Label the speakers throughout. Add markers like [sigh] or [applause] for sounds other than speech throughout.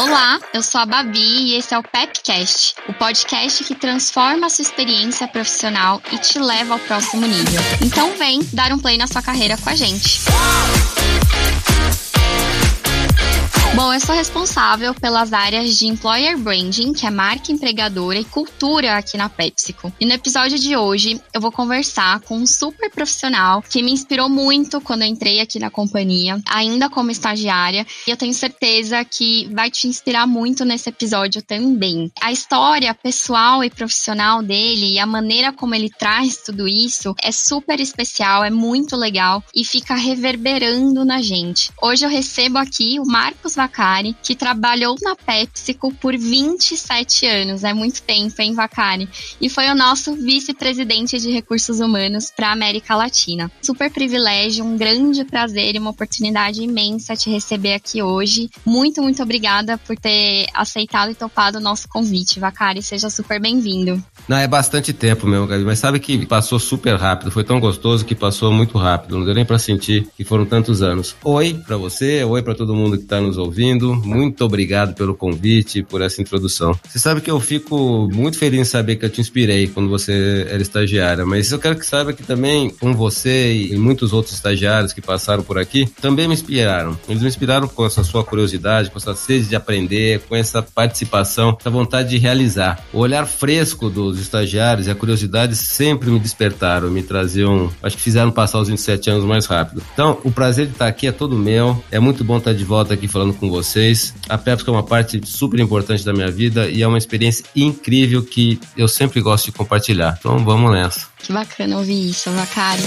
Speaker 1: Olá, eu sou a Babi e esse é o Pepcast, o podcast que transforma a sua experiência profissional e te leva ao próximo nível. Então vem dar um play na sua carreira com a gente. Bom, eu sou responsável pelas áreas de Employer Branding, que é marca empregadora e cultura aqui na PepsiCo. E no episódio de hoje eu vou conversar com um super profissional que me inspirou muito quando eu entrei aqui na companhia, ainda como estagiária, e eu tenho certeza que vai te inspirar muito nesse episódio também. A história pessoal e profissional dele e a maneira como ele traz tudo isso é super especial, é muito legal e fica reverberando na gente. Hoje eu recebo aqui o Marcos Vacari, que trabalhou na PepsiCo por 27 anos. É muito tempo, hein, Vacari? E foi o nosso vice-presidente de recursos humanos para a América Latina. Super privilégio, um grande prazer e uma oportunidade imensa te receber aqui hoje. Muito, muito obrigada por ter aceitado e topado o nosso convite, Vacari. Seja super bem-vindo.
Speaker 2: Não, é bastante tempo mesmo, Gabi, mas sabe que passou super rápido, foi tão gostoso que passou muito rápido, não deu nem para sentir que foram tantos anos. Oi para você, oi para todo mundo que tá nos ouvindo, muito obrigado pelo convite, por essa introdução. Você sabe que eu fico muito feliz em saber que eu te inspirei quando você era estagiária, mas eu quero que saiba que também, com você e muitos outros estagiários que passaram por aqui, também me inspiraram. Eles me inspiraram com essa sua curiosidade, com essa sede de aprender, com essa participação, essa vontade de realizar. O olhar fresco dos estagiários e a curiosidade sempre me despertaram, me traziam, acho que fizeram passar os 27 anos mais rápido. Então, o prazer de estar aqui é todo meu. É muito bom estar de volta aqui falando com vocês. A Pepsi é uma parte super importante da minha vida e é uma experiência incrível que eu sempre gosto de compartilhar. Então, vamos nessa.
Speaker 1: Que bacana ouvir isso, Vacari.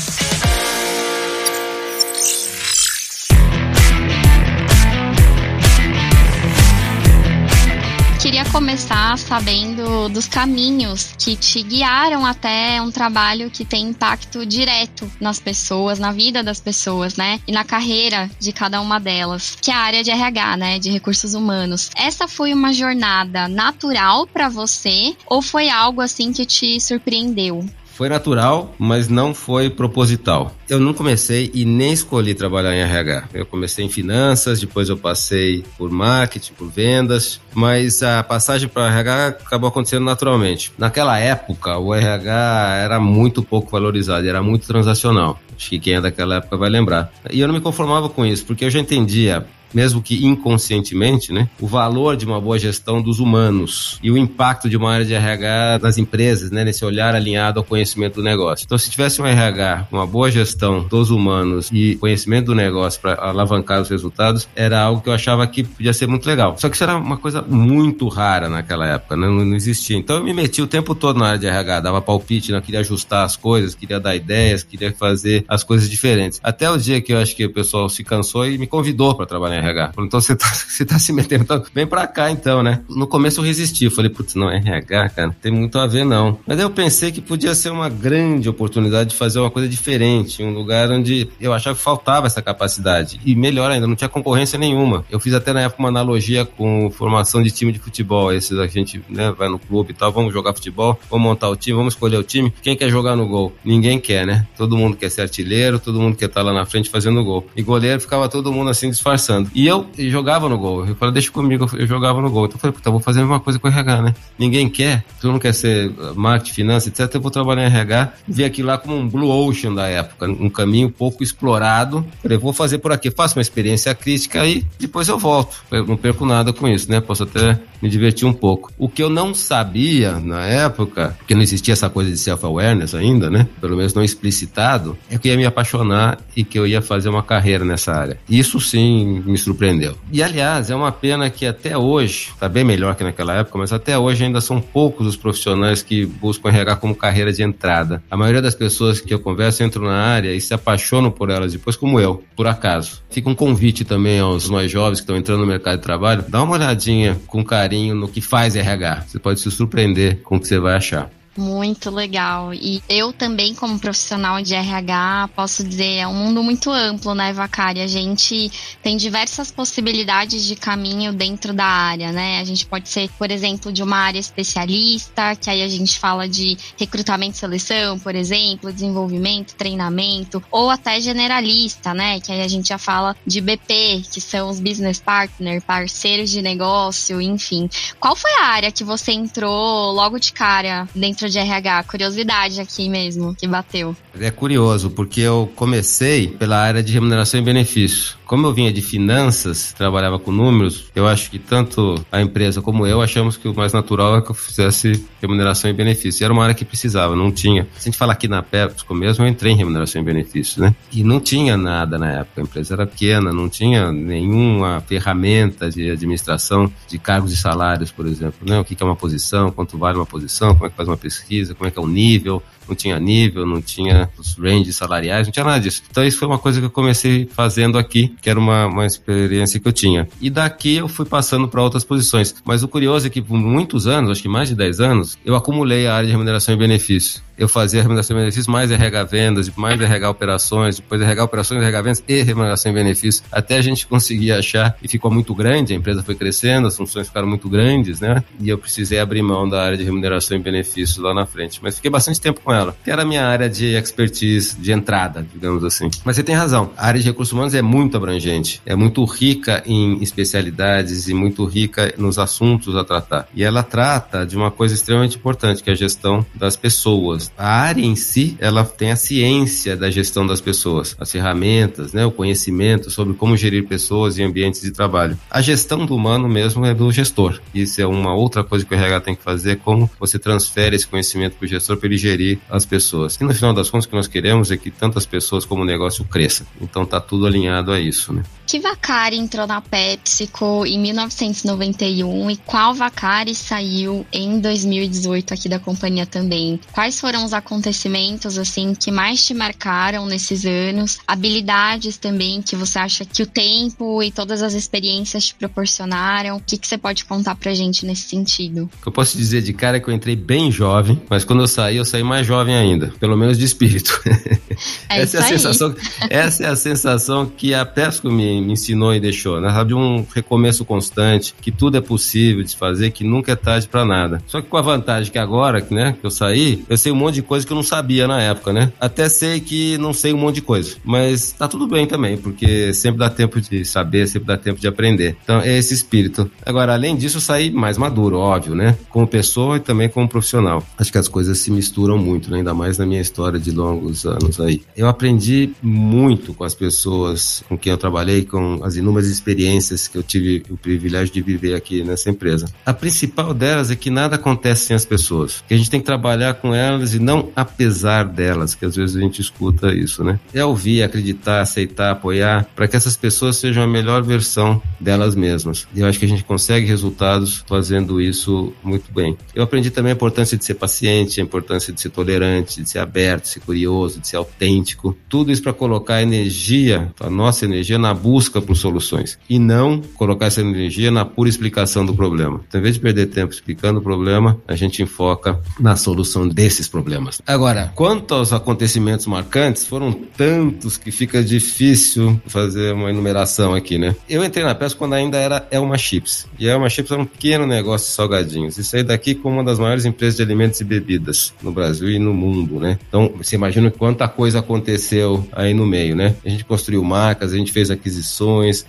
Speaker 1: Começar sabendo dos caminhos que te guiaram até um trabalho que tem impacto direto nas pessoas, na vida das pessoas, né? E na carreira de cada uma delas, que é a área de RH, né? De recursos humanos. Essa foi uma jornada natural para você ou foi algo assim que te surpreendeu?
Speaker 2: Foi natural, mas não foi proposital. Eu não comecei e nem escolhi trabalhar em RH. Eu comecei em finanças, depois eu passei por marketing, por vendas, mas a passagem para RH acabou acontecendo naturalmente. Naquela época, o RH era muito pouco valorizado, era muito transacional. Acho que quem é daquela época vai lembrar. E eu não me conformava com isso, porque eu já entendia mesmo que inconscientemente, né, o valor de uma boa gestão dos humanos e o impacto de uma área de RH nas empresas, né, nesse olhar alinhado ao conhecimento do negócio. Então, se tivesse um RH uma boa gestão dos humanos e conhecimento do negócio para alavancar os resultados, era algo que eu achava que podia ser muito legal. Só que isso era uma coisa muito rara naquela época, né, não, não existia. Então, eu me meti o tempo todo na área de RH, dava palpite, não queria ajustar as coisas, queria dar ideias, queria fazer as coisas diferentes. Até o dia que eu acho que o pessoal se cansou e me convidou para trabalhar RH. Falou, então você tá, [laughs] você tá se metendo, então, vem pra cá então, né? No começo eu resisti, eu falei, putz, não, RH, cara, tem muito a ver não. Mas aí eu pensei que podia ser uma grande oportunidade de fazer uma coisa diferente, um lugar onde eu achava que faltava essa capacidade. E melhor ainda, não tinha concorrência nenhuma. Eu fiz até na época uma analogia com formação de time de futebol. Esses a gente né, vai no clube e tal, vamos jogar futebol, vamos montar o time, vamos escolher o time. Quem quer jogar no gol? Ninguém quer, né? Todo mundo quer ser artilheiro, todo mundo quer estar lá na frente fazendo gol. E goleiro ficava todo mundo assim disfarçando. E eu jogava no gol. Eu falei, deixa comigo, eu jogava no gol. Então eu falei, puta, vou fazer uma coisa com o RH, né? Ninguém quer, tu não quer ser marketing, finanças, etc. Eu vou trabalhar em RH. Vi aquilo lá como um blue ocean da época, um caminho pouco explorado. Falei, vou fazer por aqui, faço uma experiência crítica e depois eu volto. Eu não perco nada com isso, né? Posso até me divertir um pouco. O que eu não sabia na época, porque não existia essa coisa de self-awareness ainda, né? Pelo menos não explicitado, é que eu ia me apaixonar e que eu ia fazer uma carreira nessa área. Isso sim me surpreendeu. E aliás, é uma pena que até hoje, está bem melhor que naquela época, mas até hoje ainda são poucos os profissionais que buscam RH como carreira de entrada. A maioria das pessoas que eu converso entram na área e se apaixonam por elas depois, como eu, por acaso. Fica um convite também aos mais jovens que estão entrando no mercado de trabalho, dá uma olhadinha com carinho no que faz RH. Você pode se surpreender com o que você vai achar.
Speaker 1: Muito legal. E eu também, como profissional de RH, posso dizer, é um mundo muito amplo, né, Vacari? A gente tem diversas possibilidades de caminho dentro da área, né? A gente pode ser, por exemplo, de uma área especialista, que aí a gente fala de recrutamento e seleção, por exemplo, desenvolvimento, treinamento, ou até generalista, né? Que aí a gente já fala de BP, que são os business partner, parceiros de negócio, enfim. Qual foi a área que você entrou logo de cara dentro de RH? Curiosidade aqui mesmo, que bateu.
Speaker 2: É curioso, porque eu comecei pela área de remuneração e benefício. Como eu vinha de finanças, trabalhava com números, eu acho que tanto a empresa como eu achamos que o mais natural é que eu fizesse remuneração e benefício. E era uma área que precisava, não tinha. Se a gente falar aqui na PepsiCo mesmo, eu entrei em remuneração e benefícios, né? E não tinha nada na época. A empresa era pequena, não tinha nenhuma ferramenta de administração de cargos e salários, por exemplo. Né? O que é uma posição, quanto vale uma posição, como é que faz uma pesquisa, como é que é o nível, não tinha nível, não tinha os ranges salariais, não tinha nada disso. Então isso foi uma coisa que eu comecei fazendo aqui, que era uma, uma experiência que eu tinha. E daqui eu fui passando para outras posições. Mas o curioso é que por muitos anos, acho que mais de 10 anos, eu acumulei a área de remuneração e benefício eu fazia remuneração e benefícios, mais RH vendas, mais RH operações, depois RH operações, RH vendas e remuneração e benefícios, até a gente conseguir achar e ficou muito grande, a empresa foi crescendo, as funções ficaram muito grandes, né? E eu precisei abrir mão da área de remuneração e benefícios lá na frente. Mas fiquei bastante tempo com ela, que era a minha área de expertise, de entrada, digamos assim. Mas você tem razão, a área de recursos humanos é muito abrangente, é muito rica em especialidades e muito rica nos assuntos a tratar. E ela trata de uma coisa extremamente importante, que é a gestão das pessoas. A área em si, ela tem a ciência da gestão das pessoas, as ferramentas, né, o conhecimento sobre como gerir pessoas e ambientes de trabalho. A gestão do humano mesmo é do gestor. Isso é uma outra coisa que o RH tem que fazer, como você transfere esse conhecimento para o gestor para ele gerir as pessoas. E no final das contas, o que nós queremos é que tantas pessoas como o negócio cresça. Então tá tudo alinhado a isso, né?
Speaker 1: Que Vacari entrou na PepsiCo em 1991 e qual Vacari saiu em 2018 aqui da companhia também? Quais foram os acontecimentos assim que mais te marcaram nesses anos? Habilidades também que você acha que o tempo e todas as experiências te proporcionaram? O que, que você pode contar pra gente nesse sentido?
Speaker 2: Eu posso dizer de cara que eu entrei bem jovem, mas quando eu saí, eu saí mais jovem ainda, pelo menos de espírito. [laughs]
Speaker 1: É essa, é a
Speaker 2: sensação, essa é a sensação que a me, me ensinou e deixou, né? Sabe, um recomeço constante, que tudo é possível de fazer, que nunca é tarde para nada. Só que com a vantagem que agora, né, que eu saí, eu sei um monte de coisa que eu não sabia na época, né? Até sei que não sei um monte de coisa. Mas tá tudo bem também, porque sempre dá tempo de saber, sempre dá tempo de aprender. Então é esse espírito. Agora, além disso, eu saí mais maduro, óbvio, né? Como pessoa e também como profissional. Acho que as coisas se misturam muito, né? ainda mais na minha história de longos anos aí. Eu aprendi muito com as pessoas com quem eu trabalhei, as inúmeras experiências que eu tive o privilégio de viver aqui nessa empresa. A principal delas é que nada acontece sem as pessoas. Que a gente tem que trabalhar com elas e não apesar delas, que às vezes a gente escuta isso, né? É ouvir, acreditar, aceitar, apoiar, para que essas pessoas sejam a melhor versão delas mesmas. E eu acho que a gente consegue resultados fazendo isso muito bem. Eu aprendi também a importância de ser paciente, a importância de ser tolerante, de ser aberto, de ser curioso, de ser autêntico. Tudo isso para colocar energia, a nossa energia, na busca por soluções e não colocar essa energia na pura explicação do problema. Então, em vez de perder tempo explicando o problema, a gente enfoca na solução desses problemas. Agora, quanto aos acontecimentos marcantes, foram tantos que fica difícil fazer uma enumeração aqui, né? Eu entrei na peça quando ainda era Elma Chips. E Elma Chips era um pequeno negócio de salgadinhos. E saí daqui como uma das maiores empresas de alimentos e bebidas no Brasil e no mundo, né? Então, você imagina quanta coisa aconteceu aí no meio, né? A gente construiu marcas, a gente fez aquisições,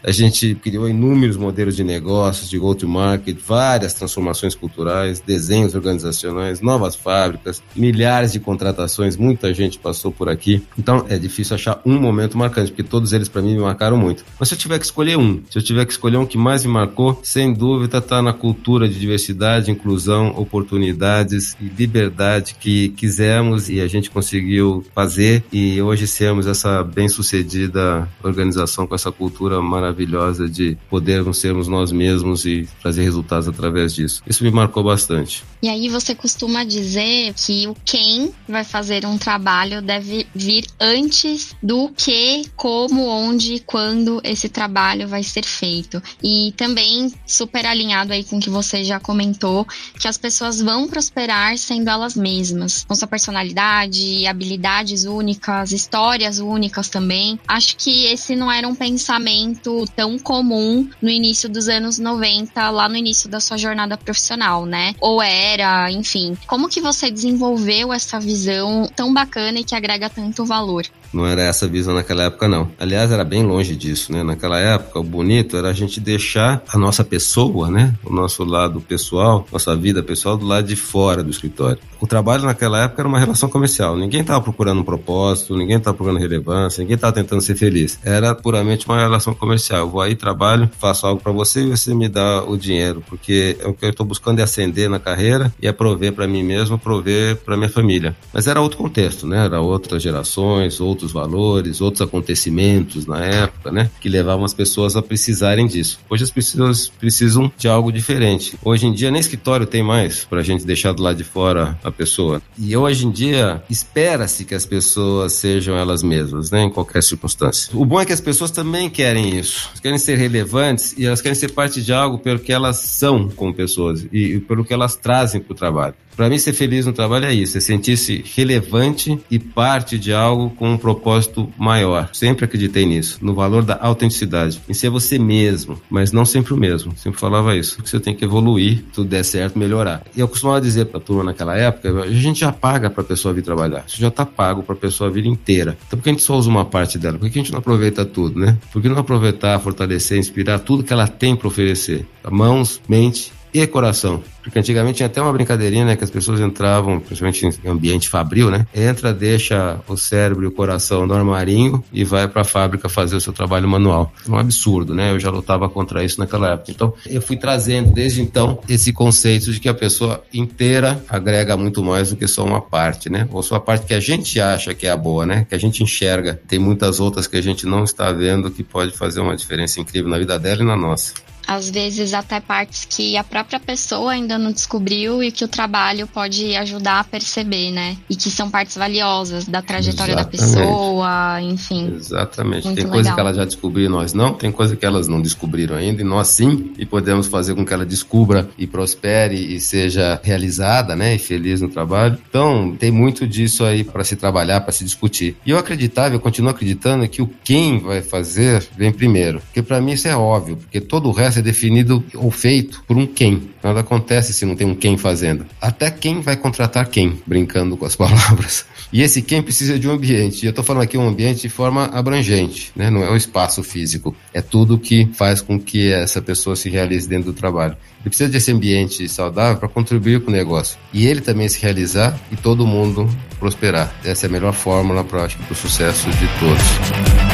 Speaker 2: a gente criou inúmeros modelos de negócios, de go-to-market, várias transformações culturais, desenhos organizacionais, novas fábricas, milhares de contratações, muita gente passou por aqui. Então é difícil achar um momento marcante, porque todos eles para mim me marcaram muito. Mas se eu tiver que escolher um, se eu tiver que escolher um que mais me marcou, sem dúvida está na cultura de diversidade, inclusão, oportunidades e liberdade que quisemos e a gente conseguiu fazer e hoje sermos essa bem-sucedida organização com essa cultura cultura maravilhosa de podermos sermos nós mesmos e trazer resultados através disso. Isso me marcou bastante.
Speaker 1: E aí você costuma dizer que o quem vai fazer um trabalho deve vir antes do que, como, onde, quando esse trabalho vai ser feito. E também super alinhado aí com o que você já comentou, que as pessoas vão prosperar sendo elas mesmas, com sua personalidade, habilidades únicas, histórias únicas também. Acho que esse não era um pensamento tão comum no início dos anos 90, lá no início da sua jornada profissional, né? Ou era, enfim. Como que você desenvolveu essa visão tão bacana e que agrega tanto valor?
Speaker 2: Não era essa visão naquela época, não. Aliás, era bem longe disso, né? Naquela época, o bonito era a gente deixar a nossa pessoa, né? O nosso lado pessoal, nossa vida pessoal, do lado de fora do escritório. O trabalho naquela época era uma relação comercial. Ninguém estava procurando um propósito, ninguém estava procurando relevância, ninguém estava tentando ser feliz. Era puramente uma relação comercial. Eu vou aí, trabalho, faço algo para você e você me dá o dinheiro, porque o que eu estou buscando é ascender na carreira e é prover para mim mesmo, prover para minha família. Mas era outro contexto, né? Era outras gerações, outros outros valores, outros acontecimentos na época, né? Que levavam as pessoas a precisarem disso. Hoje as pessoas precisam de algo diferente. Hoje em dia nem escritório tem mais para a gente deixar do lado de fora a pessoa. E hoje em dia espera-se que as pessoas sejam elas mesmas, né? Em qualquer circunstância. O bom é que as pessoas também querem isso. Elas querem ser relevantes e elas querem ser parte de algo pelo que elas são como pessoas e pelo que elas trazem para o trabalho. Para mim, ser feliz no trabalho é isso, é sentir-se relevante e parte de algo com um propósito maior. Sempre acreditei nisso, no valor da autenticidade, em ser você mesmo, mas não sempre o mesmo. Sempre falava isso, que você tem que evoluir, tudo der certo, melhorar. E eu costumava dizer para a turma naquela época, a gente já paga para a pessoa vir trabalhar, isso já está pago para a pessoa vir inteira. Então, por que a gente só usa uma parte dela? Por que a gente não aproveita tudo, né? Por que não aproveitar, fortalecer, inspirar tudo que ela tem para oferecer? Mãos, mente e coração. Porque antigamente tinha até uma brincadeirinha, né? Que as pessoas entravam, principalmente em ambiente fabril, né? Entra, deixa o cérebro e o coração no armarinho e vai para a fábrica fazer o seu trabalho manual. É um absurdo, né? Eu já lutava contra isso naquela época. Então, eu fui trazendo desde então esse conceito de que a pessoa inteira agrega muito mais do que só uma parte, né? Ou só a parte que a gente acha que é a boa, né? Que a gente enxerga. Tem muitas outras que a gente não está vendo que pode fazer uma diferença incrível na vida dela e na nossa
Speaker 1: às vezes até partes que a própria pessoa ainda não descobriu e que o trabalho pode ajudar a perceber, né? E que são partes valiosas da trajetória Exatamente. da pessoa, enfim.
Speaker 2: Exatamente. Tem coisa que ela já descobriu e nós não, tem coisa que elas não descobriram ainda e nós sim, e podemos fazer com que ela descubra e prospere e seja realizada, né? E feliz no trabalho. Então, tem muito disso aí para se trabalhar, para se discutir. E eu acreditava, eu continuo acreditando que o quem vai fazer vem primeiro. Porque para mim isso é óbvio, porque todo o resto ser definido ou feito por um quem. Nada acontece se não tem um quem fazendo. Até quem vai contratar quem, brincando com as [laughs] palavras. E esse quem precisa de um ambiente. E eu estou falando aqui um ambiente de forma abrangente, né? não é um espaço físico. É tudo que faz com que essa pessoa se realize dentro do trabalho. Ele precisa desse ambiente saudável para contribuir com o negócio. E ele também se realizar e todo mundo prosperar. Essa é a melhor fórmula para o sucesso de todos.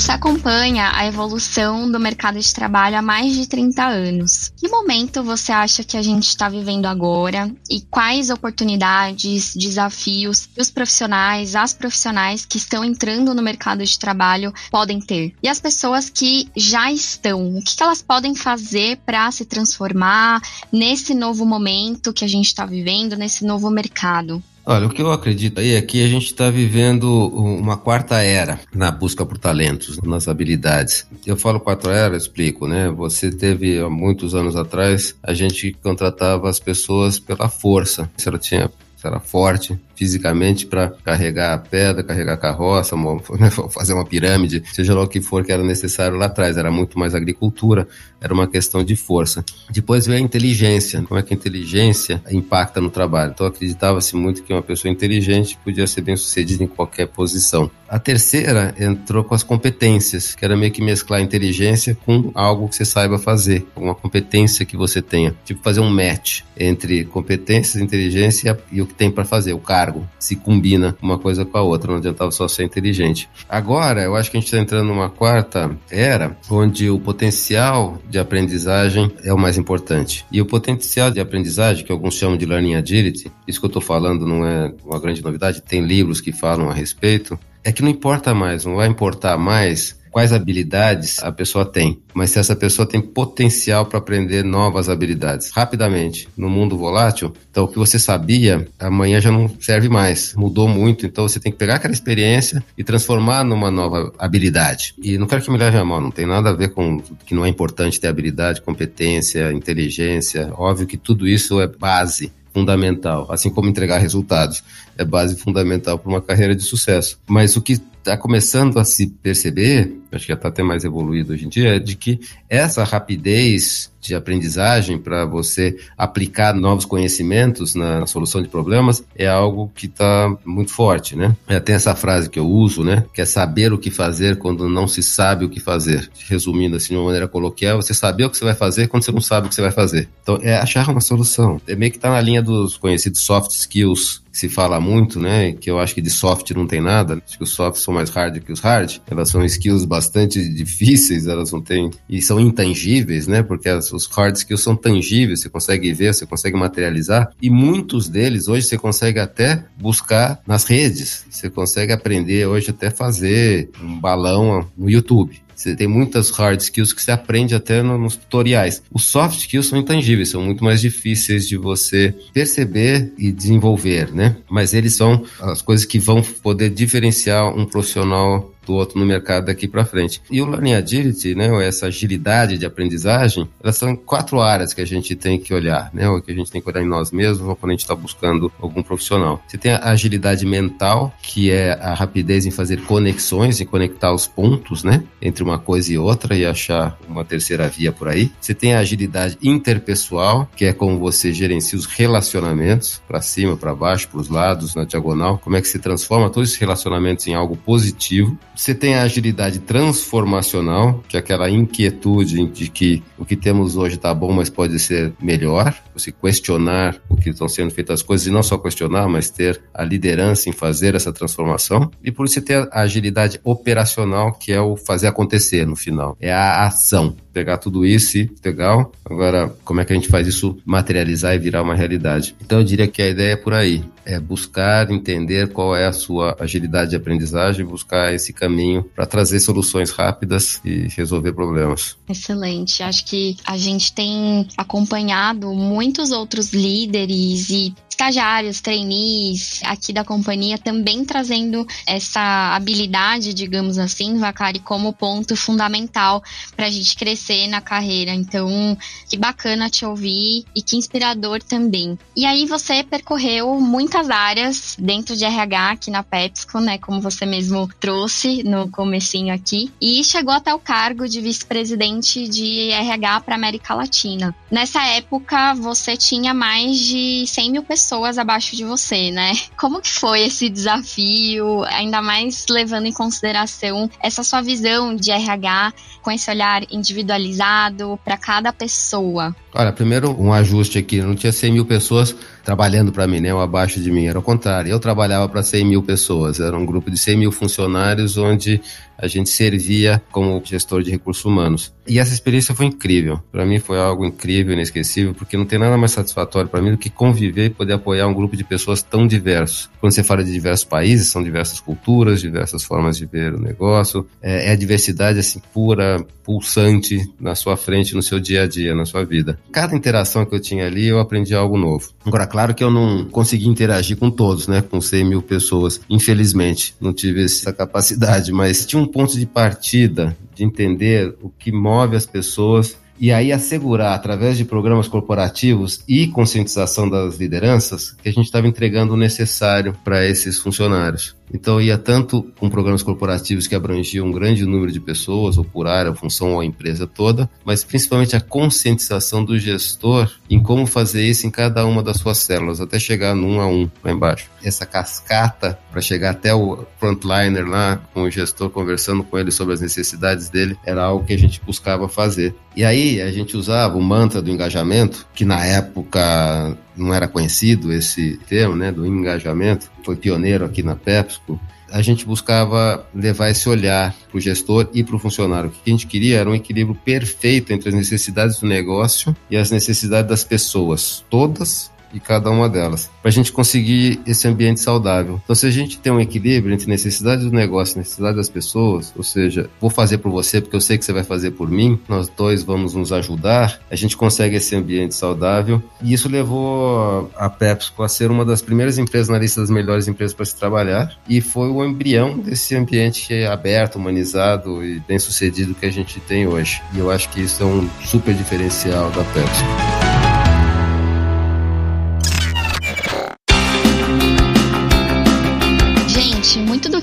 Speaker 1: Você acompanha a evolução do mercado de trabalho há mais de 30 anos. Que momento você acha que a gente está vivendo agora e quais oportunidades, desafios que os profissionais, as profissionais que estão entrando no mercado de trabalho podem ter? E as pessoas que já estão, o que elas podem fazer para se transformar nesse novo momento que a gente está vivendo, nesse novo mercado?
Speaker 2: Olha, o que eu acredito aí é que a gente está vivendo uma quarta era na busca por talentos, nas habilidades. Eu falo quarta era, explico, né? Você teve há muitos anos atrás, a gente contratava as pessoas pela força. Se ela tinha se era forte, fisicamente para carregar a pedra, carregar a carroça, [laughs] né, fazer uma pirâmide, seja lá o que for que era necessário lá atrás. Era muito mais agricultura, era uma questão de força. Depois veio a inteligência, como é que a inteligência impacta no trabalho. Então acreditava-se muito que uma pessoa inteligente podia ser bem sucedida em qualquer posição. A terceira entrou com as competências, que era meio que mesclar inteligência com algo que você saiba fazer, uma competência que você tenha. Tipo fazer um match entre competências, inteligência e o que tem para fazer, o cargo cargo. Se combina uma coisa com a outra, não adiantava só ser inteligente. Agora, eu acho que a gente está entrando numa quarta era, onde o potencial de aprendizagem é o mais importante. E o potencial de aprendizagem, que alguns chamam de Learning Agility, isso que eu estou falando não é uma grande novidade, tem livros que falam a respeito, é que não importa mais, não vai importar mais quais habilidades a pessoa tem, mas se essa pessoa tem potencial para aprender novas habilidades rapidamente no mundo volátil, então o que você sabia amanhã já não serve mais, mudou muito, então você tem que pegar aquela experiência e transformar numa nova habilidade. E não quero que me leve a mal, não tem nada a ver com que não é importante ter habilidade, competência, inteligência, óbvio que tudo isso é base fundamental, assim como entregar resultados é base fundamental para uma carreira de sucesso. Mas o que está começando a se perceber, acho que já está até mais evoluído hoje em dia, é de que essa rapidez de aprendizagem para você aplicar novos conhecimentos na solução de problemas é algo que está muito forte, né? É, tem essa frase que eu uso, né? Que é saber o que fazer quando não se sabe o que fazer. Resumindo assim de uma maneira coloquial, você saber o que você vai fazer quando você não sabe o que você vai fazer. Então é achar uma solução. É meio que está na linha dos conhecidos soft skills se fala muito, né? Que eu acho que de soft não tem nada. Acho que os soft são mais hard que os hard. Elas são skills bastante [laughs] difíceis, elas não têm. E são intangíveis, né? Porque as, os hard skills são tangíveis, você consegue ver, você consegue materializar. E muitos deles hoje você consegue até buscar nas redes. Você consegue aprender hoje até fazer um balão no YouTube. Você tem muitas hard skills que você aprende até no, nos tutoriais. Os soft skills são intangíveis, são muito mais difíceis de você perceber e desenvolver, né? Mas eles são as coisas que vão poder diferenciar um profissional outro no mercado daqui para frente. E o Learning Agility, né, ou essa agilidade de aprendizagem, elas são quatro áreas que a gente tem que olhar, né, ou que a gente tem que olhar em nós mesmos ou quando a gente está buscando algum profissional. Você tem a agilidade mental, que é a rapidez em fazer conexões, em conectar os pontos, né, entre uma coisa e outra e achar uma terceira via por aí. Você tem a agilidade interpessoal, que é como você gerencia os relacionamentos, para cima, para baixo, para os lados, na diagonal, como é que se transforma todos esses relacionamentos em algo positivo. Você tem a agilidade transformacional, que é aquela inquietude de que o que temos hoje está bom, mas pode ser melhor. Você questionar o que estão sendo feitas as coisas e não só questionar, mas ter a liderança em fazer essa transformação. E por isso você tem a agilidade operacional, que é o fazer acontecer no final. É a ação pegar tudo isso e legal. Agora, como é que a gente faz isso materializar e virar uma realidade? Então, eu diria que a ideia é por aí. É buscar entender qual é a sua agilidade de aprendizagem, buscar esse caminho para trazer soluções rápidas e resolver problemas.
Speaker 1: Excelente. Acho que a gente tem acompanhado muitos outros líderes e estagiários, trainees aqui da companhia também trazendo essa habilidade, digamos assim, Vacari, como ponto fundamental para a gente crescer na carreira. Então, que bacana te ouvir e que inspirador também. E aí você percorreu muitas áreas dentro de RH aqui na PepsiCo, né, como você mesmo trouxe no comecinho aqui, e chegou até o cargo de vice-presidente de RH para América Latina. Nessa época, você tinha mais de 100 mil pessoas pessoas abaixo de você, né? Como que foi esse desafio, ainda mais levando em consideração essa sua visão de RH com esse olhar individualizado para cada pessoa?
Speaker 2: Olha, primeiro um ajuste aqui, não tinha 100 mil pessoas trabalhando para mim, né, ou abaixo de mim, era o contrário, eu trabalhava para 100 mil pessoas, era um grupo de 100 mil funcionários onde a gente servia como gestor de recursos humanos. E essa experiência foi incrível. Para mim foi algo incrível, inesquecível, porque não tem nada mais satisfatório para mim do que conviver e poder apoiar um grupo de pessoas tão diversos. Quando você fala de diversos países, são diversas culturas, diversas formas de ver o negócio. É, é a diversidade assim pura, pulsante na sua frente, no seu dia a dia, na sua vida. Cada interação que eu tinha ali, eu aprendi algo novo. Agora, claro que eu não consegui interagir com todos, né? Com 100 mil pessoas. Infelizmente, não tive essa capacidade, mas tinha um ponto de partida de entender o que move as pessoas e aí assegurar, através de programas corporativos e conscientização das lideranças, que a gente estava entregando o necessário para esses funcionários. Então ia tanto com programas corporativos que abrangiam um grande número de pessoas, ou por área, função ou empresa toda, mas principalmente a conscientização do gestor em como fazer isso em cada uma das suas células, até chegar no a um lá embaixo. Essa cascata para chegar até o frontliner lá, com o gestor conversando com ele sobre as necessidades dele, era algo que a gente buscava fazer. E aí a gente usava o mantra do engajamento, que na época não era conhecido esse termo, né, do engajamento, foi pioneiro aqui na PepsiCo, a gente buscava levar esse olhar para o gestor e para o funcionário. O que a gente queria era um equilíbrio perfeito entre as necessidades do negócio e as necessidades das pessoas, todas e cada uma delas, para a gente conseguir esse ambiente saudável. Então, se a gente tem um equilíbrio entre necessidade do negócio necessidade das pessoas, ou seja, vou fazer por você porque eu sei que você vai fazer por mim, nós dois vamos nos ajudar, a gente consegue esse ambiente saudável. E isso levou a PepsiCo a ser uma das primeiras empresas na lista das melhores empresas para se trabalhar e foi o embrião desse ambiente aberto, humanizado e bem sucedido que a gente tem hoje. E eu acho que isso é um super diferencial da PepsiCo.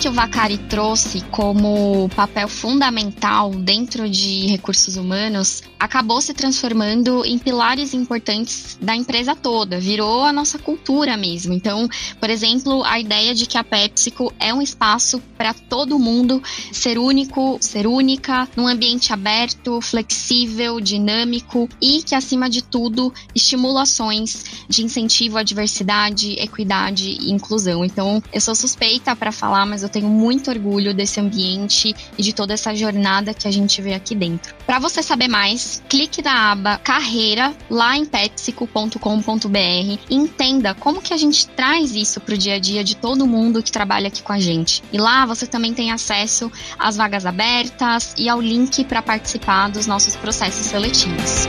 Speaker 1: Que o Vacari trouxe como papel fundamental dentro de recursos humanos acabou se transformando em pilares importantes da empresa toda, virou a nossa cultura mesmo. Então, por exemplo, a ideia de que a PepsiCo é um espaço para todo mundo ser único, ser única, num ambiente aberto, flexível, dinâmico e que, acima de tudo, estimula ações de incentivo à diversidade, equidade e inclusão. Então, eu sou suspeita para falar, mas eu tenho muito orgulho desse ambiente e de toda essa jornada que a gente vê aqui dentro. Para você saber mais, clique na aba Carreira lá em pepsico.com.br e entenda como que a gente traz isso para o dia a dia de todo mundo que trabalha aqui com a gente. E lá você também tem acesso às vagas abertas e ao link para participar dos nossos processos seletivos.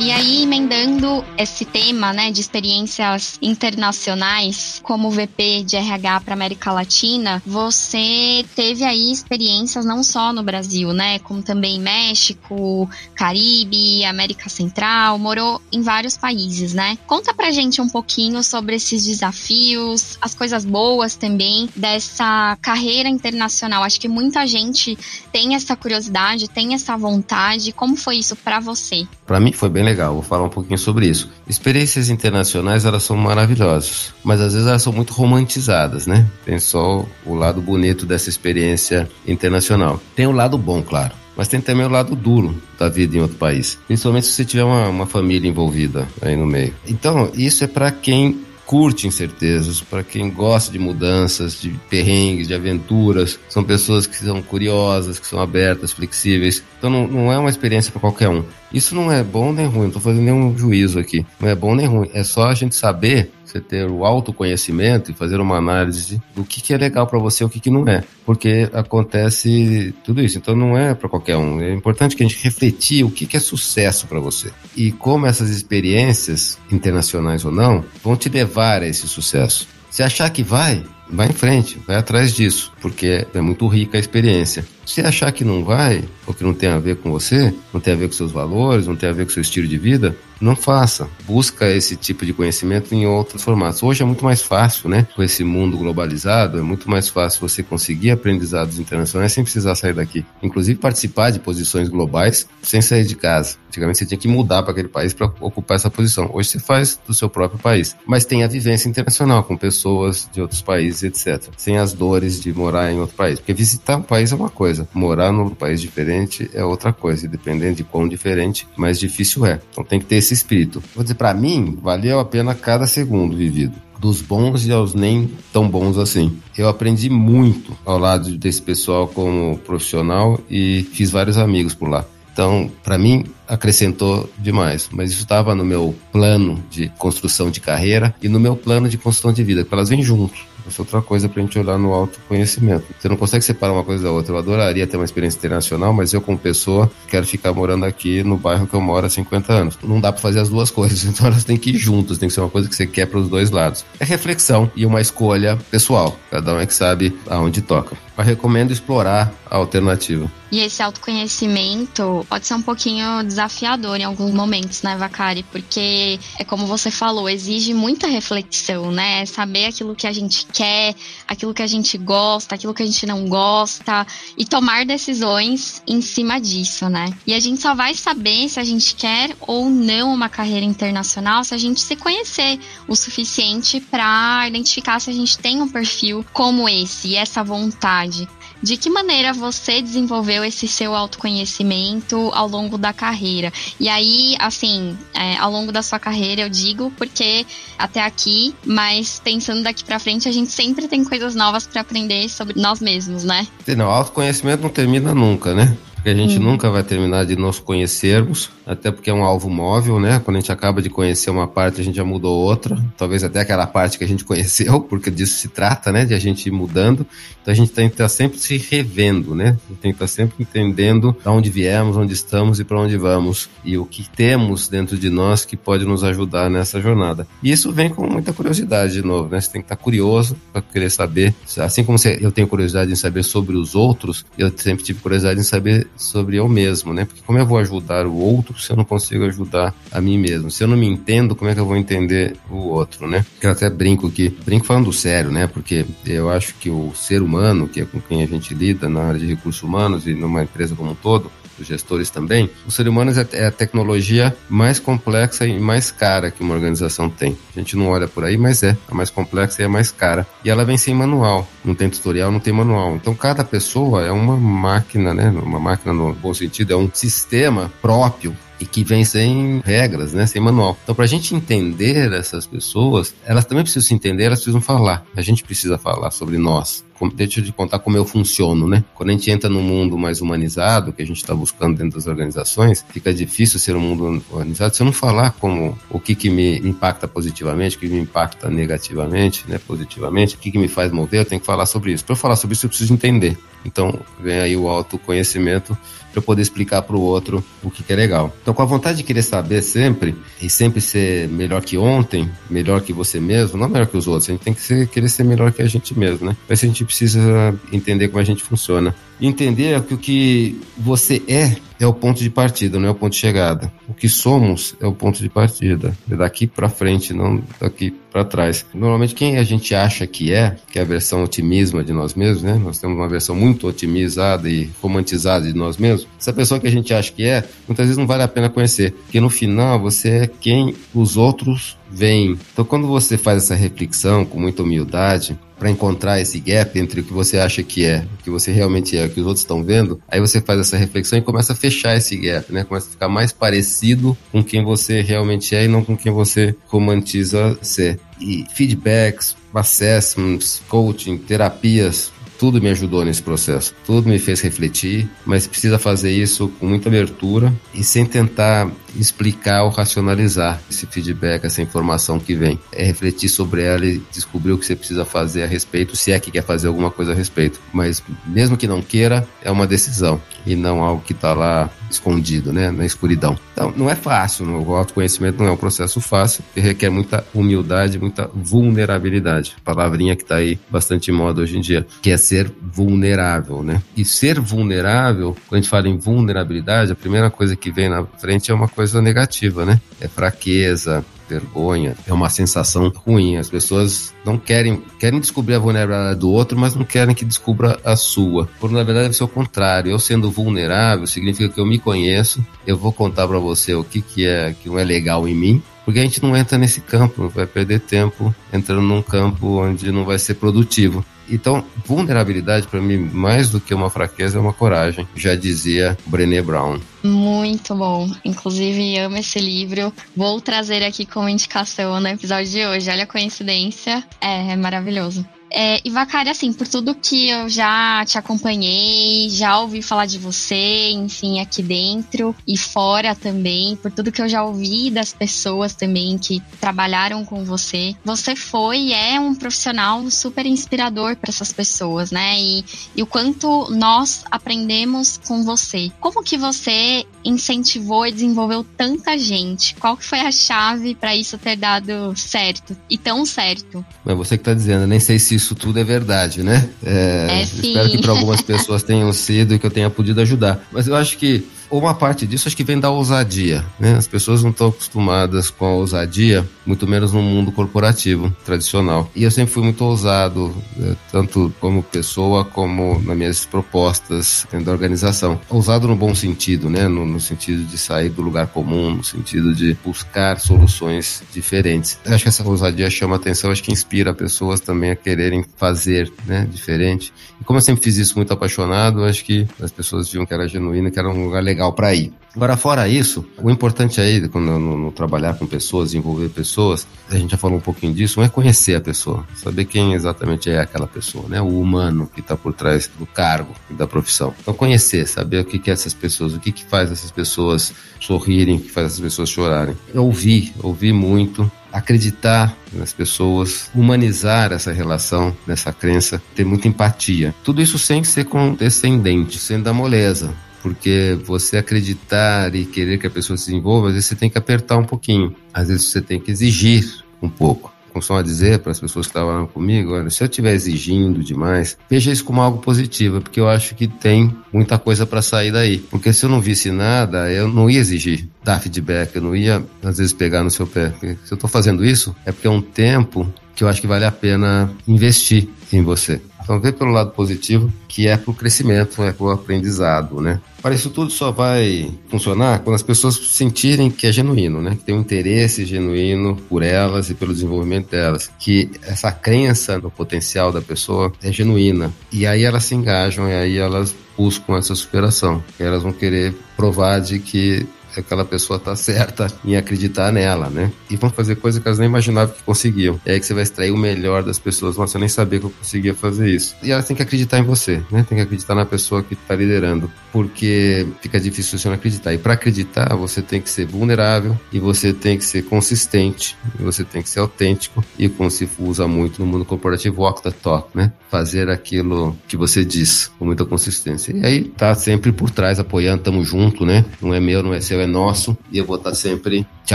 Speaker 1: E aí emendando esse tema, né, de experiências internacionais, como VP de RH para América Latina, você teve aí experiências não só no Brasil, né, como também México, Caribe, América Central, morou em vários países, né? Conta pra gente um pouquinho sobre esses desafios, as coisas boas também dessa carreira internacional. Acho que muita gente tem essa curiosidade, tem essa vontade. Como foi isso para você?
Speaker 2: Para mim foi bem legal, vou falar um pouquinho sobre isso. Experiências internacionais, elas são maravilhosas, mas às vezes elas são muito romantizadas, né? Tem só o lado bonito dessa experiência internacional. Tem o lado bom, claro. Mas tem também o lado duro da vida em outro país. Principalmente se você tiver uma, uma família envolvida aí no meio. Então, isso é para quem curte incertezas, para quem gosta de mudanças, de perrengues, de aventuras. São pessoas que são curiosas, que são abertas, flexíveis. Então não, não é uma experiência para qualquer um. Isso não é bom nem ruim, não estou fazendo nenhum juízo aqui. Não é bom nem ruim. É só a gente saber você ter o autoconhecimento e fazer uma análise do que, que é legal para você e o que, que não é. Porque acontece tudo isso. Então não é para qualquer um. É importante que a gente refletir o que, que é sucesso para você. E como essas experiências, internacionais ou não, vão te levar a esse sucesso. Se achar que vai, vai em frente, vai atrás disso, porque é muito rica a experiência. Se achar que não vai, ou que não tem a ver com você, não tem a ver com seus valores, não tem a ver com seu estilo de vida, não faça. Busca esse tipo de conhecimento em outros formatos. Hoje é muito mais fácil, né? Com esse mundo globalizado, é muito mais fácil você conseguir aprendizados internacionais sem precisar sair daqui. Inclusive participar de posições globais sem sair de casa. Antigamente você tinha que mudar para aquele país para ocupar essa posição. Hoje você faz do seu próprio país. Mas tem a vivência internacional com pessoas de outros países, etc. Sem as dores de morar em outro país. Porque visitar um país é uma coisa. Morar num país diferente é outra coisa, e dependendo de quão diferente, mais difícil é. Então tem que ter esse espírito. Vou dizer, para mim, valeu a pena cada segundo vivido dos bons e aos nem tão bons assim. Eu aprendi muito ao lado desse pessoal como profissional e fiz vários amigos por lá. Então, para mim, acrescentou demais. Mas isso estava no meu plano de construção de carreira e no meu plano de construção de vida, porque elas vêm juntos. Isso é outra coisa para a gente olhar no autoconhecimento. Você não consegue separar uma coisa da outra. Eu adoraria ter uma experiência internacional, mas eu, como pessoa, quero ficar morando aqui no bairro que eu moro há 50 anos. Não dá para fazer as duas [laughs] coisas, então elas têm que ir juntas, tem que ser uma coisa que você quer para os dois lados. É reflexão e uma escolha pessoal. Cada um é que sabe aonde toca. Mas recomendo explorar a alternativa.
Speaker 1: E esse autoconhecimento pode ser um pouquinho desafiador em alguns momentos, né, Vacari? Porque é como você falou, exige muita reflexão, né? Saber aquilo que a gente quer, aquilo que a gente gosta, aquilo que a gente não gosta e tomar decisões em cima disso, né? E a gente só vai saber se a gente quer ou não uma carreira internacional se a gente se conhecer o suficiente para identificar se a gente tem um perfil como esse e essa vontade. De que maneira você desenvolveu esse seu autoconhecimento ao longo da carreira. E aí, assim, é, ao longo da sua carreira, eu digo, porque até aqui, mas pensando daqui para frente, a gente sempre tem coisas novas para aprender sobre nós mesmos, né?
Speaker 2: Não, autoconhecimento não termina nunca, né? Porque a gente hum. nunca vai terminar de nos conhecermos, até porque é um alvo móvel, né? Quando a gente acaba de conhecer uma parte, a gente já mudou outra, talvez até aquela parte que a gente [laughs] conheceu, porque disso se trata, né? De a gente ir mudando. Então a gente tem que estar sempre se revendo, né? Tem que estar sempre entendendo de onde viemos, onde estamos e para onde vamos. E o que temos dentro de nós que pode nos ajudar nessa jornada. E isso vem com muita curiosidade, de novo, né? Você tem que estar curioso para querer saber. Assim como eu tenho curiosidade em saber sobre os outros, eu sempre tive curiosidade em saber sobre eu mesmo, né? Porque como eu vou ajudar o outro se eu não consigo ajudar a mim mesmo? Se eu não me entendo, como é que eu vou entender o outro, né? Eu até brinco que, brinco falando sério, né? Porque eu acho que o ser humano, que é com quem a gente lida na área de recursos humanos e numa empresa como um todo, os gestores também, o ser humano é, é a tecnologia mais complexa e mais cara que uma organização tem. A gente não olha por aí, mas é a mais complexa e a mais cara. E ela vem sem manual, não tem tutorial, não tem manual. Então cada pessoa é uma máquina, né? Uma máquina no bom sentido, é um sistema próprio e que vem sem regras, né, sem manual. Então, para a gente entender essas pessoas, elas também precisam se entender, elas precisam falar. A gente precisa falar sobre nós. Deixa eu te contar como eu funciono, né? Quando a gente entra num mundo mais humanizado, que a gente está buscando dentro das organizações, fica difícil ser um mundo humanizado se eu não falar como o que, que me impacta positivamente, o que me impacta negativamente, né, positivamente, o que, que me faz mover, eu tenho que falar sobre isso. Para eu falar sobre isso, eu preciso entender. Então, vem aí o autoconhecimento para poder explicar para o outro o que, que, é legal. Então, com a vontade de querer saber sempre e sempre ser melhor que ontem, melhor que você mesmo, não melhor que os outros, a gente tem que ser, querer ser melhor que a gente mesmo, né? Mas a gente precisa entender como a gente funciona entender que o que você é é o ponto de partida, não é o ponto de chegada. O que somos é o ponto de partida. É daqui para frente, não daqui para trás. Normalmente quem a gente acha que é, que é a versão otimismo de nós mesmos, né? Nós temos uma versão muito otimizada e romantizada de nós mesmos. Essa pessoa que a gente acha que é, muitas vezes não vale a pena conhecer, porque no final você é quem os outros veem. Então quando você faz essa reflexão com muita humildade, para encontrar esse gap entre o que você acha que é, o que você realmente é, o que os outros estão vendo, aí você faz essa reflexão e começa a fechar esse gap, né? Começa a ficar mais parecido com quem você realmente é e não com quem você romantiza ser. E feedbacks, assessments, coaching, terapias, tudo me ajudou nesse processo, tudo me fez refletir, mas precisa fazer isso com muita abertura e sem tentar explicar ou racionalizar esse feedback, essa informação que vem. É refletir sobre ela e descobrir o que você precisa fazer a respeito, se é que quer fazer alguma coisa a respeito. Mas mesmo que não queira, é uma decisão e não algo que está lá escondido, né, na escuridão. Então, não é fácil, o autoconhecimento não é um processo fácil, e requer muita humildade, muita vulnerabilidade. Palavrinha que está aí bastante em moda hoje em dia, que é ser vulnerável, né? E ser vulnerável, quando a gente fala em vulnerabilidade, a primeira coisa que vem na frente é uma coisa negativa, né? É fraqueza, vergonha, é uma sensação ruim. As pessoas não querem, querem descobrir a vulnerabilidade do outro, mas não querem que descubra a sua. Por na verdade deve ser o contrário. Eu sendo vulnerável significa que eu me conheço, eu vou contar para você o que que é que não é legal em mim, porque a gente não entra nesse campo, vai perder tempo entrando num campo onde não vai ser produtivo. Então, vulnerabilidade para mim, mais do que uma fraqueza, é uma coragem, já dizia Brené Brown.
Speaker 1: Muito bom. Inclusive, amo esse livro. Vou trazer aqui como indicação no episódio de hoje. Olha a coincidência. É, é maravilhoso. É, e Vacari, assim, por tudo que eu já te acompanhei, já ouvi falar de você, enfim, aqui dentro e fora também, por tudo que eu já ouvi das pessoas também que trabalharam com você, você foi e é um profissional super inspirador para essas pessoas, né? E, e o quanto nós aprendemos com você. Como que você incentivou e desenvolveu tanta gente? Qual que foi a chave para isso ter dado certo e tão certo?
Speaker 2: É você que está dizendo, nem sei se isso tudo é verdade, né?
Speaker 1: É, é
Speaker 2: espero que para algumas [laughs] pessoas tenham sido e que eu tenha podido ajudar. Mas eu acho que uma parte disso acho que vem da ousadia, né? As pessoas não estão acostumadas com a ousadia, muito menos no mundo corporativo tradicional. E eu sempre fui muito ousado, né? tanto como pessoa como nas minhas propostas dentro da organização. Ousado no bom sentido, né? No, no sentido de sair do lugar comum, no sentido de buscar soluções diferentes. Eu acho que essa ousadia chama atenção, acho que inspira pessoas também a quererem fazer, né? Diferente. E como eu sempre fiz isso muito apaixonado, acho que as pessoas viam que era genuíno, que era um lugar legal para ir. Agora, fora isso, o importante aí, quando no, no, trabalhar com pessoas, envolver pessoas, a gente já falou um pouquinho disso, é conhecer a pessoa, saber quem exatamente é aquela pessoa, né? O humano que está por trás do cargo e da profissão. Então, conhecer, saber o que, que é essas pessoas, o que, que faz essas pessoas sorrirem, o que faz essas pessoas chorarem. Ouvir, ouvir muito, acreditar nas pessoas, humanizar essa relação, nessa crença, ter muita empatia. Tudo isso sem ser condescendente, sendo da moleza porque você acreditar e querer que a pessoa se desenvolva, às vezes você tem que apertar um pouquinho, às vezes você tem que exigir um pouco. Costumo dizer para as pessoas que trabalham comigo, olha, se eu estiver exigindo demais, veja isso como algo positivo, porque eu acho que tem muita coisa para sair daí. Porque se eu não visse nada, eu não ia exigir dar feedback, eu não ia, às vezes, pegar no seu pé. Porque se eu estou fazendo isso, é porque é um tempo que eu acho que vale a pena investir em você. Então, vê pelo lado positivo, que é para o crescimento, é para o aprendizado, né? Para isso tudo só vai funcionar quando as pessoas sentirem que é genuíno, né? Que tem um interesse genuíno por elas e pelo desenvolvimento delas. Que essa crença no potencial da pessoa é genuína. E aí elas se engajam e aí elas buscam essa superação. Elas vão querer provar de que aquela pessoa tá certa em acreditar nela, né? E vão fazer coisas que elas nem imaginavam que conseguiam. É aí que você vai extrair o melhor das pessoas. Nossa, eu nem sabia que eu conseguia fazer isso. E elas têm que acreditar em você, né? Tem que acreditar na pessoa que tá liderando. Porque fica difícil você não acreditar. E para acreditar, você tem que ser vulnerável e você tem que ser consistente e você tem que ser autêntico e como se usa muito no mundo corporativo, walk the talk, né? Fazer aquilo que você diz com muita consistência. E aí tá sempre por trás apoiando, tamo junto, né? Não é meu, não é seu, é nosso e eu vou estar sempre te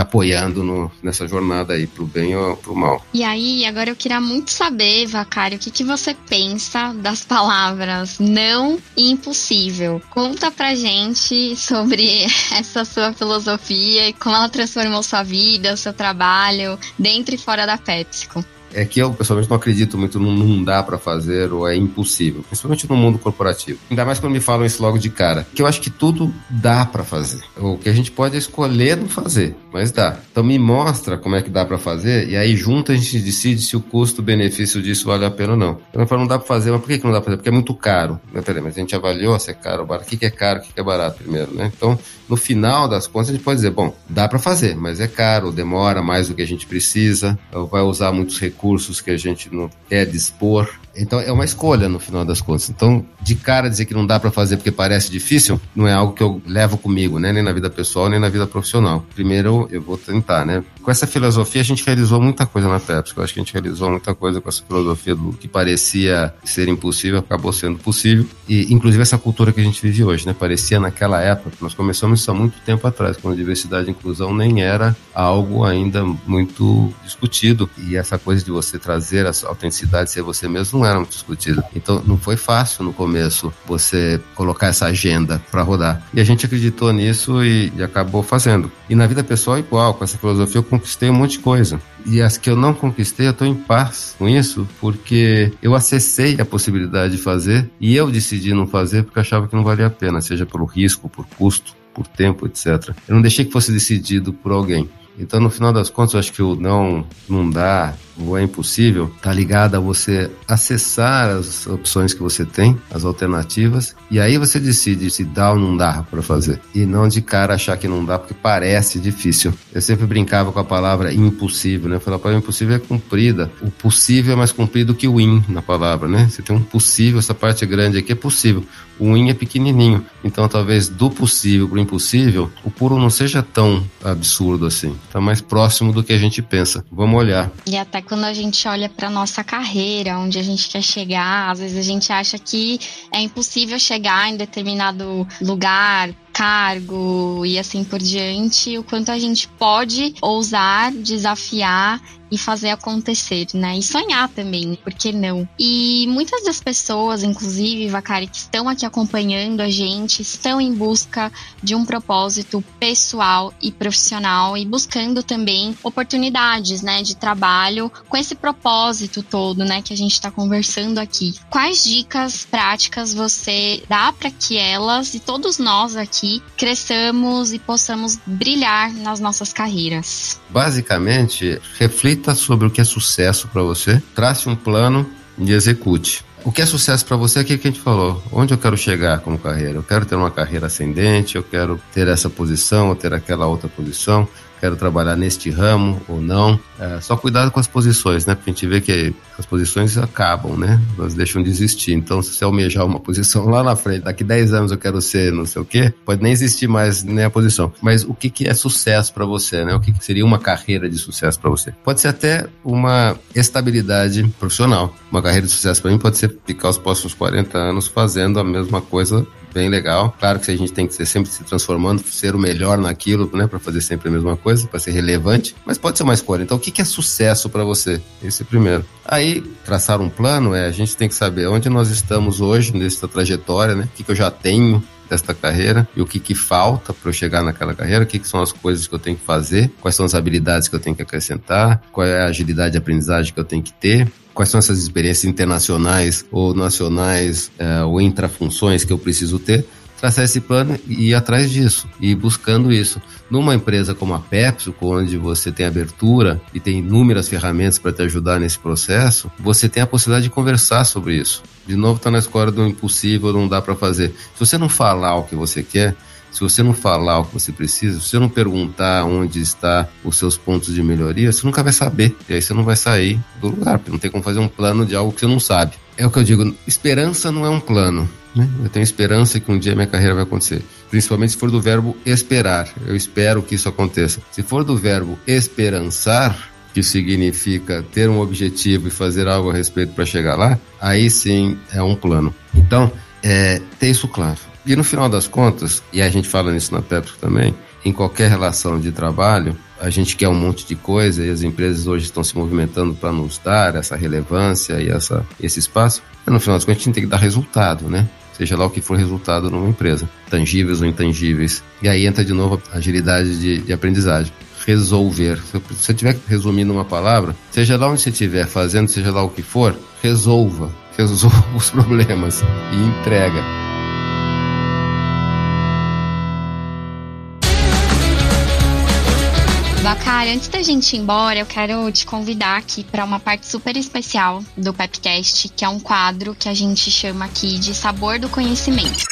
Speaker 2: apoiando no, nessa jornada aí, pro bem ou pro mal.
Speaker 1: E aí, agora eu queria muito saber, Vacário, o que, que você pensa das palavras não e impossível. Conta pra gente sobre [laughs] essa sua filosofia e como ela transformou sua vida, seu trabalho, dentro e fora da PepsiCo
Speaker 2: é que eu pessoalmente não acredito muito no não dá para fazer ou é impossível, principalmente no mundo corporativo. Ainda mais quando me falam isso logo de cara, que eu acho que tudo dá para fazer. O que a gente pode é escolher não fazer, mas dá. Então me mostra como é que dá para fazer e aí junto a gente decide se o custo-benefício disso vale a pena ou não. Eu não falo não dá para fazer, mas por que, que não dá para fazer? Porque é muito caro. Né? Peraí, mas a gente avaliou se é caro ou barato. O que, que é caro, o que, que é barato primeiro, né? Então, no final das contas, a gente pode dizer, bom, dá para fazer, mas é caro, demora mais do que a gente precisa, vai usar muitos recursos recursos que a gente não quer dispor. Então é uma escolha no final das contas. Então, de cara dizer que não dá para fazer porque parece difícil, não é algo que eu levo comigo, né? Nem na vida pessoal, nem na vida profissional. Primeiro eu vou tentar, né? Com essa filosofia a gente realizou muita coisa na Pepsi. Eu acho que a gente realizou muita coisa com essa filosofia do que parecia ser impossível, acabou sendo possível. E inclusive essa cultura que a gente vive hoje, né? Parecia naquela época, nós começamos isso há muito tempo atrás, quando diversidade e inclusão nem era algo ainda muito discutido. E essa coisa de você trazer a autenticidade, ser você mesmo, não era muito. Então não foi fácil no começo você colocar essa agenda para rodar. E a gente acreditou nisso e, e, acabou fazendo. E na vida pessoal igual, com essa filosofia eu conquistei um monte de coisa. E as que eu não conquistei, eu estou em paz com isso, porque eu acessei a possibilidade de fazer e eu decidi não fazer porque achava que não valia a pena, seja pelo risco, por custo, por tempo, etc. Eu não deixei que fosse decidido por alguém. Então, no final das contas, eu acho que o não, não dá, ou é impossível, está ligado a você acessar as opções que você tem, as alternativas, e aí você decide se dá ou não dá para fazer. E não de cara achar que não dá porque parece difícil. Eu sempre brincava com a palavra impossível, né? Eu falava, impossível é cumprida. O possível é mais cumprido que o in na palavra, né? Você tem um possível, essa parte grande aqui é possível. O in é pequenininho. Então, talvez do possível para o impossível, o puro não seja tão absurdo assim. Está mais próximo do que a gente pensa. Vamos olhar.
Speaker 1: E até quando a gente olha para nossa carreira, onde a gente quer chegar, às vezes a gente acha que é impossível chegar em determinado lugar cargo e assim por diante, o quanto a gente pode ousar, desafiar e fazer acontecer, né? E sonhar também, por que não? E muitas das pessoas, inclusive, Vacari, que estão aqui acompanhando a gente, estão em busca de um propósito pessoal e profissional e buscando também oportunidades, né, de trabalho com esse propósito todo, né, que a gente está conversando aqui. Quais dicas práticas você dá para que elas e todos nós aqui cresçamos e possamos brilhar nas nossas carreiras?
Speaker 2: Basicamente, reflita reflita sobre o que é sucesso para você, trace um plano e execute. O que é sucesso para você é aquilo que a gente falou. Onde eu quero chegar como carreira? Eu quero ter uma carreira ascendente, eu quero ter essa posição, ou ter aquela outra posição quero trabalhar neste ramo ou não. É, só cuidado com as posições, né? Porque a gente vê que as posições acabam, né? Elas deixam de existir. Então, se você almejar uma posição lá na frente, daqui 10 anos eu quero ser não sei o quê, pode nem existir mais nem a posição. Mas o que, que é sucesso para você, né? O que, que seria uma carreira de sucesso para você? Pode ser até uma estabilidade profissional. Uma carreira de sucesso para mim pode ser ficar os próximos 40 anos fazendo a mesma coisa bem legal. Claro que a gente tem que ser sempre se transformando, ser o melhor naquilo, né, para fazer sempre a mesma coisa, para ser relevante, mas pode ser uma escolha. Então, o que, que é sucesso para você? Esse é primeiro. Aí, traçar um plano é a gente tem que saber onde nós estamos hoje nessa trajetória, né? O que, que eu já tenho desta carreira e o que, que falta para eu chegar naquela carreira, o que, que são as coisas que eu tenho que fazer, quais são as habilidades que eu tenho que acrescentar, qual é a agilidade de aprendizagem que eu tenho que ter, quais são essas experiências internacionais ou nacionais é, ou intrafunções que eu preciso ter, traçar esse plano e ir atrás disso, e ir buscando isso. Numa empresa como a Pepsi, onde você tem abertura e tem inúmeras ferramentas para te ajudar nesse processo, você tem a possibilidade de conversar sobre isso. De novo, está na escola do impossível, não dá para fazer. Se você não falar o que você quer, se você não falar o que você precisa, se você não perguntar onde está os seus pontos de melhoria, você nunca vai saber. E aí você não vai sair do lugar, porque não tem como fazer um plano de algo que você não sabe. É o que eu digo, esperança não é um plano. Né? Eu tenho esperança que um dia minha carreira vai acontecer. Principalmente se for do verbo esperar. Eu espero que isso aconteça. Se for do verbo esperançar, que significa ter um objetivo e fazer algo a respeito para chegar lá, aí sim é um plano. Então, é, ter isso claro. E no final das contas, e a gente fala nisso na Pepsi também, em qualquer relação de trabalho, a gente quer um monte de coisa e as empresas hoje estão se movimentando para nos dar essa relevância e essa, esse espaço. Mas no final das contas, a gente tem que dar resultado, né? Seja lá o que for resultado numa empresa, tangíveis ou intangíveis. E aí entra de novo a agilidade de, de aprendizagem. Resolver. Se eu tiver que resumir numa palavra, seja lá onde você estiver fazendo, seja lá o que for, resolva. Resolva [laughs] os problemas e entrega.
Speaker 1: Bacari, antes da gente ir embora, eu quero te convidar aqui para uma parte super especial do Pepcast, que é um quadro que a gente chama aqui de Sabor do Conhecimento.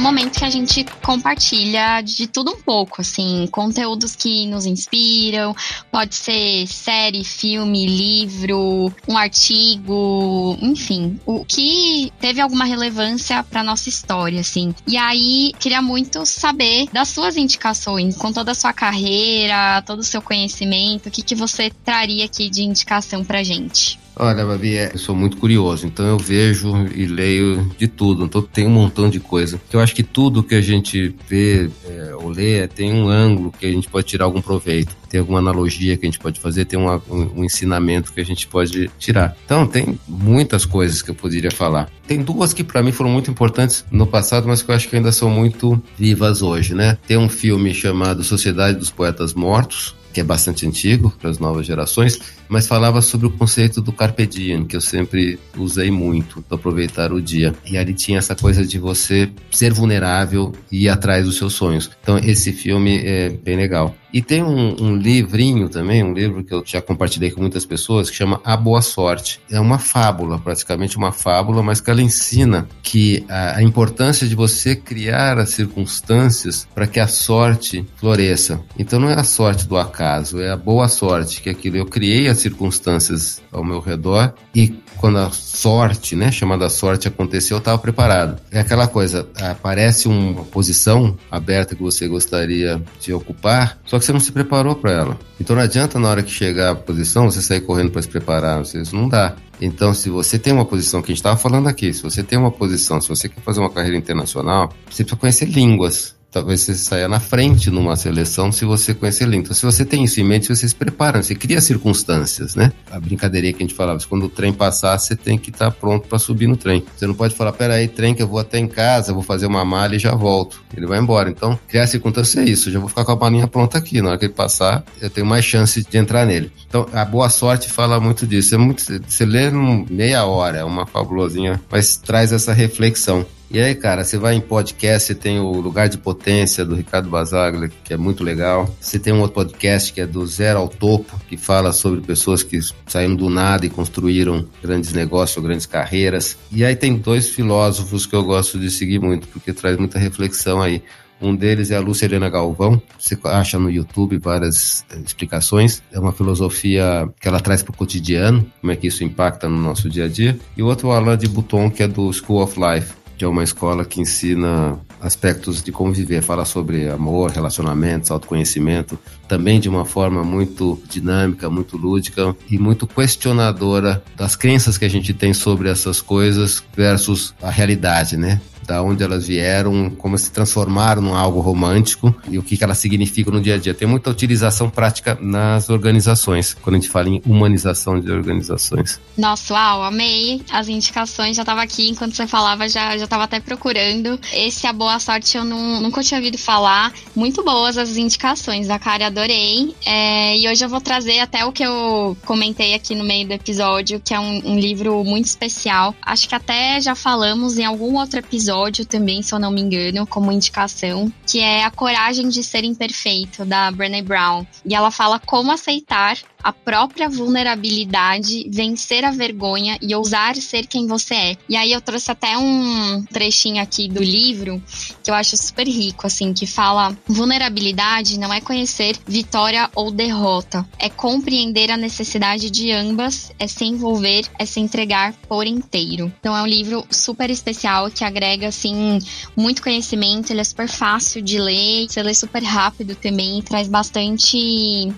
Speaker 1: Momento que a gente compartilha de tudo um pouco, assim, conteúdos que nos inspiram, pode ser série, filme, livro, um artigo, enfim, o que teve alguma relevância para nossa história, assim. E aí, queria muito saber das suas indicações, com toda a sua carreira, todo o seu conhecimento, o que, que você traria aqui de indicação pra gente?
Speaker 2: Olha, Babi, é, eu sou muito curioso, então eu vejo e leio de tudo, então tem um montão de coisa. Eu acho que tudo que a gente vê é, ou lê tem um ângulo que a gente pode tirar algum proveito, tem alguma analogia que a gente pode fazer, tem uma, um, um ensinamento que a gente pode tirar. Então tem muitas coisas que eu poderia falar. Tem duas que para mim foram muito importantes no passado, mas que eu acho que ainda são muito vivas hoje, né? Tem um filme chamado Sociedade dos Poetas Mortos, que é bastante antigo para as novas gerações, mas falava sobre o conceito do carpe diem, que eu sempre usei muito para aproveitar o dia. E ali tinha essa coisa de você ser vulnerável e ir atrás dos seus sonhos. Então esse filme é bem legal. E tem um, um, livrinho também, um livro que eu já compartilhei com muitas pessoas, que chama A Boa Sorte. É uma fábula, praticamente uma fábula, mas que ela ensina que a, a importância de você criar as circunstâncias para que a sorte floresça. Então não é a sorte do acaso, é a boa sorte, que é aquilo. Eu criei as circunstâncias ao meu redor e quando a sorte, né, chamada sorte aconteceu, eu estava preparado. É aquela coisa, aparece uma posição aberta que você gostaria de ocupar, só que você não se preparou para ela. Então não adianta na hora que chegar a posição você sair correndo para se preparar, isso não dá. Então, se você tem uma posição, que a gente estava falando aqui, se você tem uma posição, se você quer fazer uma carreira internacional, você precisa conhecer línguas talvez você saia na frente numa seleção se você conhecer língua. Então, se você tem isso em mente, você se prepara, você cria circunstâncias, né? A brincadeirinha que a gente falava, quando o trem passar, você tem que estar tá pronto para subir no trem. Você não pode falar, peraí, trem que eu vou até em casa, vou fazer uma malha e já volto. Ele vai embora. Então, criar circunstâncias é isso. Eu já vou ficar com a malinha pronta aqui. Na hora que ele passar, eu tenho mais chance de entrar nele. Então, a boa sorte fala muito disso. É muito, você lê em meia hora, é uma fabulosinha, mas traz essa reflexão. E aí, cara, você vai em podcast, você tem o Lugar de Potência do Ricardo Basaglia, que é muito legal. Você tem um outro podcast que é do Zero ao Topo, que fala sobre pessoas que saíram do nada e construíram grandes negócios, grandes carreiras. E aí tem dois filósofos que eu gosto de seguir muito, porque traz muita reflexão aí. Um deles é a Lúcia Helena Galvão. Você acha no YouTube várias eh, explicações. É uma filosofia que ela traz para o cotidiano, como é que isso impacta no nosso dia a dia. E o outro é o Alain de Bouton, que é do School of Life que é uma escola que ensina aspectos de conviver, fala sobre amor, relacionamentos, autoconhecimento, também de uma forma muito dinâmica, muito lúdica e muito questionadora das crenças que a gente tem sobre essas coisas versus a realidade, né? Da onde elas vieram, como se transformaram em algo romântico e o que, que elas significam no dia a dia. Tem muita utilização prática nas organizações, quando a gente fala em humanização de organizações.
Speaker 1: Nossa, uau, amei as indicações, já estava aqui enquanto você falava, já estava até procurando. Esse A Boa Sorte eu não, nunca tinha ouvido falar. Muito boas as indicações, da cara adorei. É, e hoje eu vou trazer até o que eu comentei aqui no meio do episódio, que é um, um livro muito especial. Acho que até já falamos em algum outro episódio episódio também, se eu não me engano, como indicação, que é A Coragem de Ser Imperfeito, da Brené Brown. E ela fala como aceitar a própria vulnerabilidade, vencer a vergonha e ousar ser quem você é. E aí eu trouxe até um trechinho aqui do livro que eu acho super rico, assim, que fala: vulnerabilidade não é conhecer vitória ou derrota, é compreender a necessidade de ambas, é se envolver, é se entregar por inteiro. Então é um livro super especial que agrega, assim, muito conhecimento, ele é super fácil de ler, você lê super rápido também e traz bastante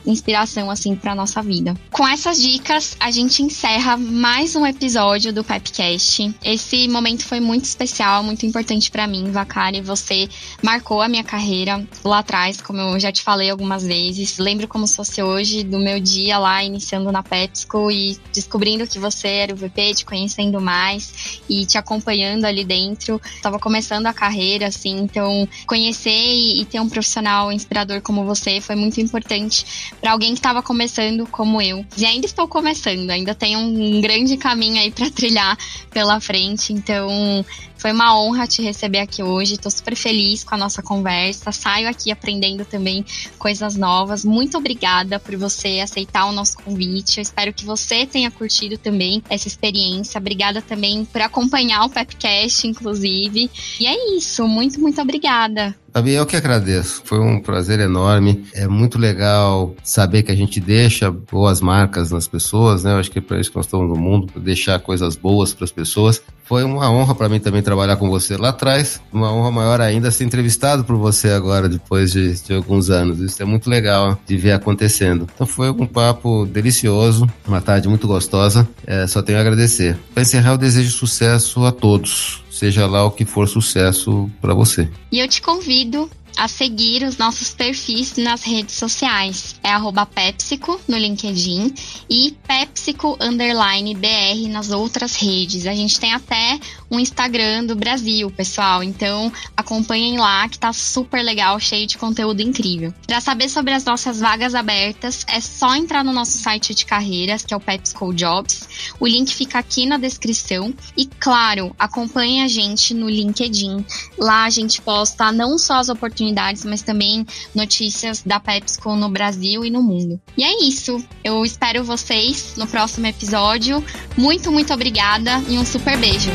Speaker 1: inspiração, assim, para nossa nossa vida. Com essas dicas, a gente encerra mais um episódio do Pepcast. Esse momento foi muito especial, muito importante para mim, Vacari. Você marcou a minha carreira lá atrás, como eu já te falei algumas vezes. Lembro como se fosse hoje do meu dia lá iniciando na PepsiCo e descobrindo que você era o VP, te conhecendo mais e te acompanhando ali dentro. Tava começando a carreira, assim, então conhecer e, ter um profissional inspirador como você foi muito importante para alguém que estava como eu. E ainda estou começando, ainda tenho um grande caminho aí para trilhar pela frente. Então, foi uma honra te receber aqui hoje. Estou super feliz com a nossa conversa. Saio aqui aprendendo também coisas novas. Muito obrigada por você aceitar o nosso convite. Eu espero que você tenha curtido também essa experiência. Obrigada também por acompanhar o Pepcast, inclusive. E é isso. Muito, muito obrigada.
Speaker 2: Fabi, eu que agradeço. Foi um prazer enorme. É muito legal saber que a gente deixa boas marcas nas pessoas, né? Eu acho que é para isso que nós estamos no mundo, deixar coisas boas para as pessoas. Foi uma honra para mim também trabalhar com você lá atrás. Uma honra maior ainda ser entrevistado por você agora, depois de, de alguns anos. Isso é muito legal de ver acontecendo. Então foi um papo delicioso, uma tarde muito gostosa. É, só tenho a agradecer. Para encerrar, eu desejo sucesso a todos seja lá o que for sucesso para você.
Speaker 1: E eu te convido a seguir os nossos perfis nas redes sociais. É arroba PepsiCo no LinkedIn e PepsiCo Underline BR nas outras redes. A gente tem até um Instagram do Brasil, pessoal. Então acompanhem lá que tá super legal, cheio de conteúdo incrível. Para saber sobre as nossas vagas abertas, é só entrar no nosso site de carreiras, que é o PepsiCo Jobs. O link fica aqui na descrição. E claro, acompanhe a gente no LinkedIn. Lá a gente posta não só as oportunidades oportunidades, mas também notícias da PepsiCo no Brasil e no mundo. E é isso. Eu espero vocês no próximo episódio. Muito, muito obrigada e um super beijo.